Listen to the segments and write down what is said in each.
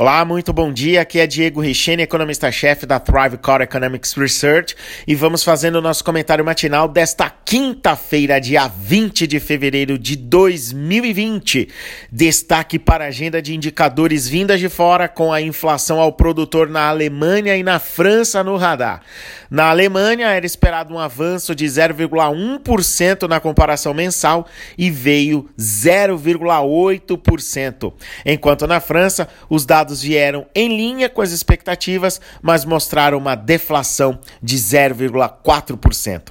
Olá, muito bom dia. Aqui é Diego Richene, economista-chefe da Thrive Core Economics Research, e vamos fazendo o nosso comentário matinal desta quinta-feira, dia 20 de fevereiro de 2020. Destaque para a agenda de indicadores vindas de fora, com a inflação ao produtor na Alemanha e na França no radar. Na Alemanha era esperado um avanço de 0,1% na comparação mensal e veio 0,8%, enquanto na França os dados dados vieram em linha com as expectativas, mas mostraram uma deflação de 0,4%.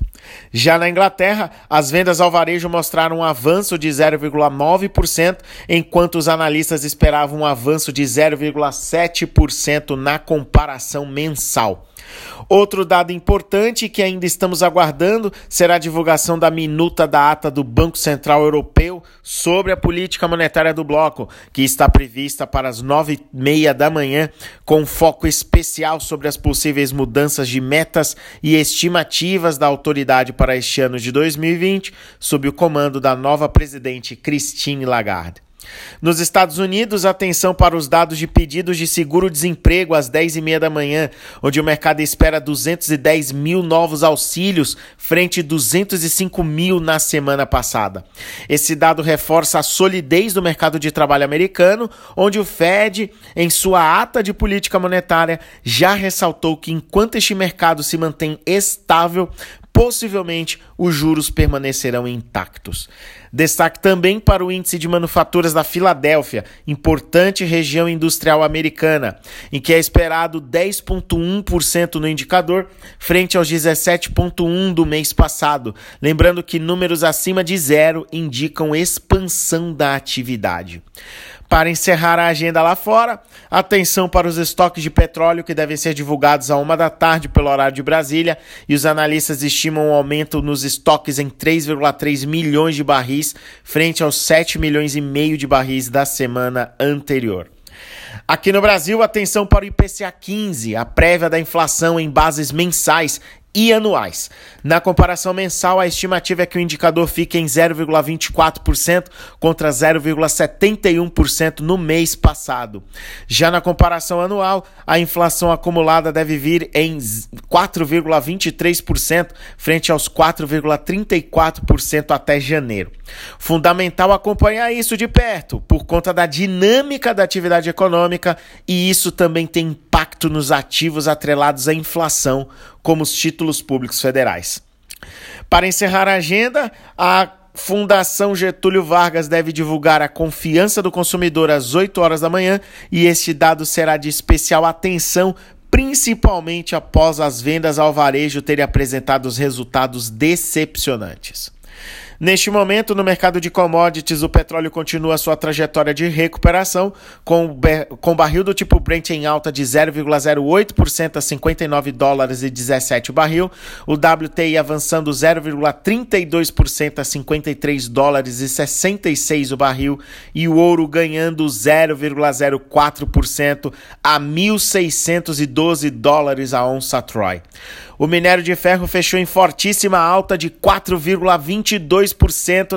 Já na Inglaterra, as vendas ao varejo mostraram um avanço de 0,9%, enquanto os analistas esperavam um avanço de 0,7% na comparação mensal. Outro dado importante que ainda estamos aguardando será a divulgação da minuta da ata do Banco Central Europeu sobre a política monetária do bloco, que está prevista para as nove meia da manhã, com foco especial sobre as possíveis mudanças de metas e estimativas da autoridade para este ano de 2020, sob o comando da nova presidente Christine Lagarde. Nos Estados Unidos, atenção para os dados de pedidos de seguro-desemprego às 10h30 da manhã, onde o mercado espera 210 mil novos auxílios, frente a 205 mil na semana passada. Esse dado reforça a solidez do mercado de trabalho americano, onde o Fed, em sua ata de política monetária, já ressaltou que enquanto este mercado se mantém estável, possivelmente os juros permanecerão intactos. Destaque também para o índice de manufaturas da Filadélfia, importante região industrial americana, em que é esperado 10,1% no indicador, frente aos 17,1% do mês passado. Lembrando que números acima de zero indicam expansão da atividade. Para encerrar a agenda lá fora, atenção para os estoques de petróleo que devem ser divulgados a uma da tarde pelo horário de Brasília e os analistas estimam um aumento nos estoques em 3,3 milhões de barris frente aos 7 milhões e meio de barris da semana anterior. Aqui no Brasil, atenção para o IPCA 15, a prévia da inflação em bases mensais e anuais. Na comparação mensal, a estimativa é que o indicador fique em 0,24% contra 0,71% no mês passado. Já na comparação anual, a inflação acumulada deve vir em 4,23% frente aos 4,34% até janeiro. Fundamental acompanhar isso de perto, por conta da dinâmica da atividade econômica, e isso também tem impacto nos ativos atrelados à inflação, como os títulos públicos federais. Para encerrar a agenda, a Fundação Getúlio Vargas deve divulgar a confiança do consumidor às 8 horas da manhã e este dado será de especial atenção principalmente após as vendas ao varejo terem apresentado os resultados decepcionantes. Neste momento, no mercado de commodities, o petróleo continua sua trajetória de recuperação, com, com barril do tipo Brent em alta de 0,08% a 59 dólares e 17 o barril, o WTI avançando 0,32% a 53 dólares e 66 o barril e o ouro ganhando 0,04% a 1.612 dólares a onça Troy. O minério de ferro fechou em fortíssima alta de 4,22%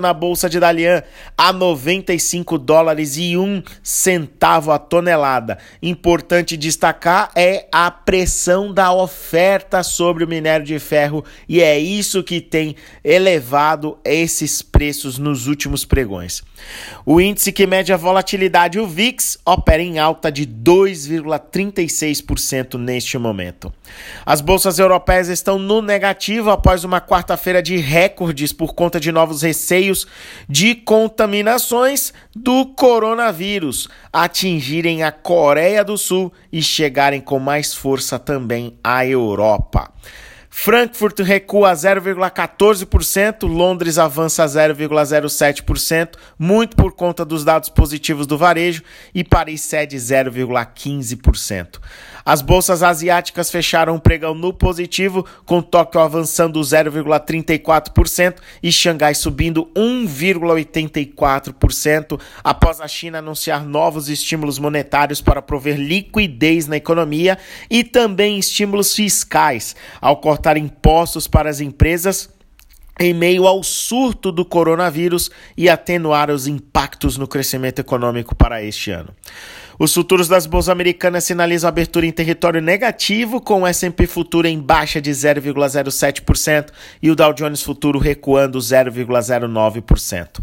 na bolsa de Dalian a 95 dólares e 1 centavo a tonelada. Importante destacar é a pressão da oferta sobre o minério de ferro e é isso que tem elevado esses preços nos últimos pregões. O índice que mede a volatilidade, o VIX, opera em alta de 2,36% neste momento. As bolsas europeias estão no negativo após uma quarta-feira de recordes por conta de novos receios de contaminações do coronavírus atingirem a Coreia do Sul e chegarem com mais força também à Europa. Frankfurt recua 0,14%, Londres avança 0,07%, muito por conta dos dados positivos do varejo, e Paris cede 0,15%. As bolsas asiáticas fecharam o pregão no positivo, com Tóquio avançando 0,34% e Xangai subindo 1,84%, após a China anunciar novos estímulos monetários para prover liquidez na economia e também estímulos fiscais, ao cortar impostos para as empresas em meio ao surto do coronavírus e atenuar os impactos no crescimento econômico para este ano. Os futuros das bolsas americanas sinalizam abertura em território negativo, com o S&P futuro em baixa de 0,07% e o Dow Jones futuro recuando 0,09%.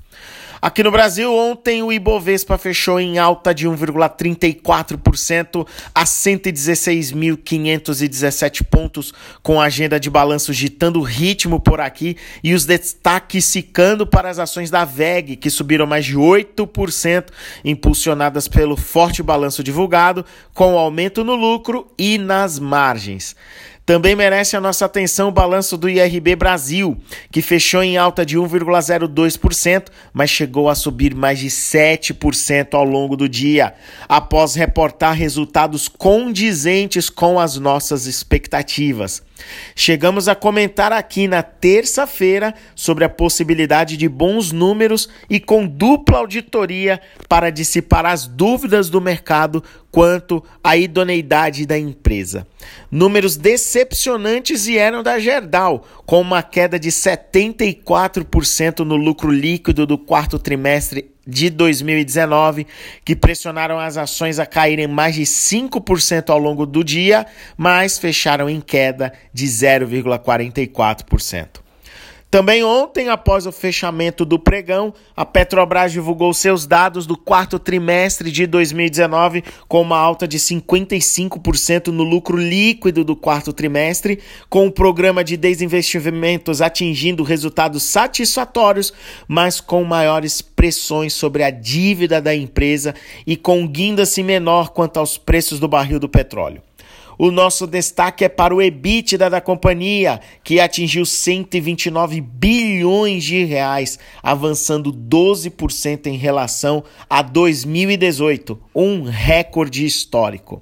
Aqui no Brasil, ontem o Ibovespa fechou em alta de 1,34% a 116.517 pontos, com a agenda de balanços ditando ritmo por aqui e os destaques ficando para as ações da VEG, que subiram mais de 8%, impulsionadas pelo forte balanço divulgado, com aumento no lucro e nas margens. Também merece a nossa atenção o balanço do IRB Brasil, que fechou em alta de 1,02%, mas chegou a subir mais de 7% ao longo do dia, após reportar resultados condizentes com as nossas expectativas. Chegamos a comentar aqui na terça-feira sobre a possibilidade de bons números e com dupla auditoria para dissipar as dúvidas do mercado quanto à idoneidade da empresa. Números decepcionantes vieram da Gerdau, com uma queda de 74% no lucro líquido do quarto trimestre de 2019, que pressionaram as ações a caírem mais de 5% ao longo do dia, mas fecharam em queda de 0,44%. Também ontem, após o fechamento do pregão, a Petrobras divulgou seus dados do quarto trimestre de 2019 com uma alta de 55% no lucro líquido do quarto trimestre, com o programa de desinvestimentos atingindo resultados satisfatórios, mas com maiores pressões sobre a dívida da empresa e com guinda-se menor quanto aos preços do barril do petróleo. O nosso destaque é para o EBITDA da companhia, que atingiu 129 bilhões de reais, avançando 12% em relação a 2018, um recorde histórico.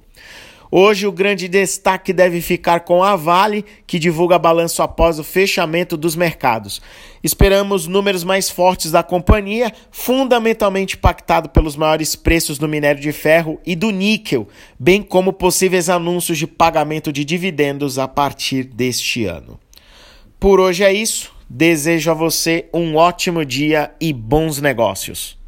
Hoje o grande destaque deve ficar com a Vale, que divulga balanço após o fechamento dos mercados. Esperamos números mais fortes da companhia, fundamentalmente impactado pelos maiores preços do minério de ferro e do níquel, bem como possíveis anúncios de pagamento de dividendos a partir deste ano. Por hoje é isso. Desejo a você um ótimo dia e bons negócios.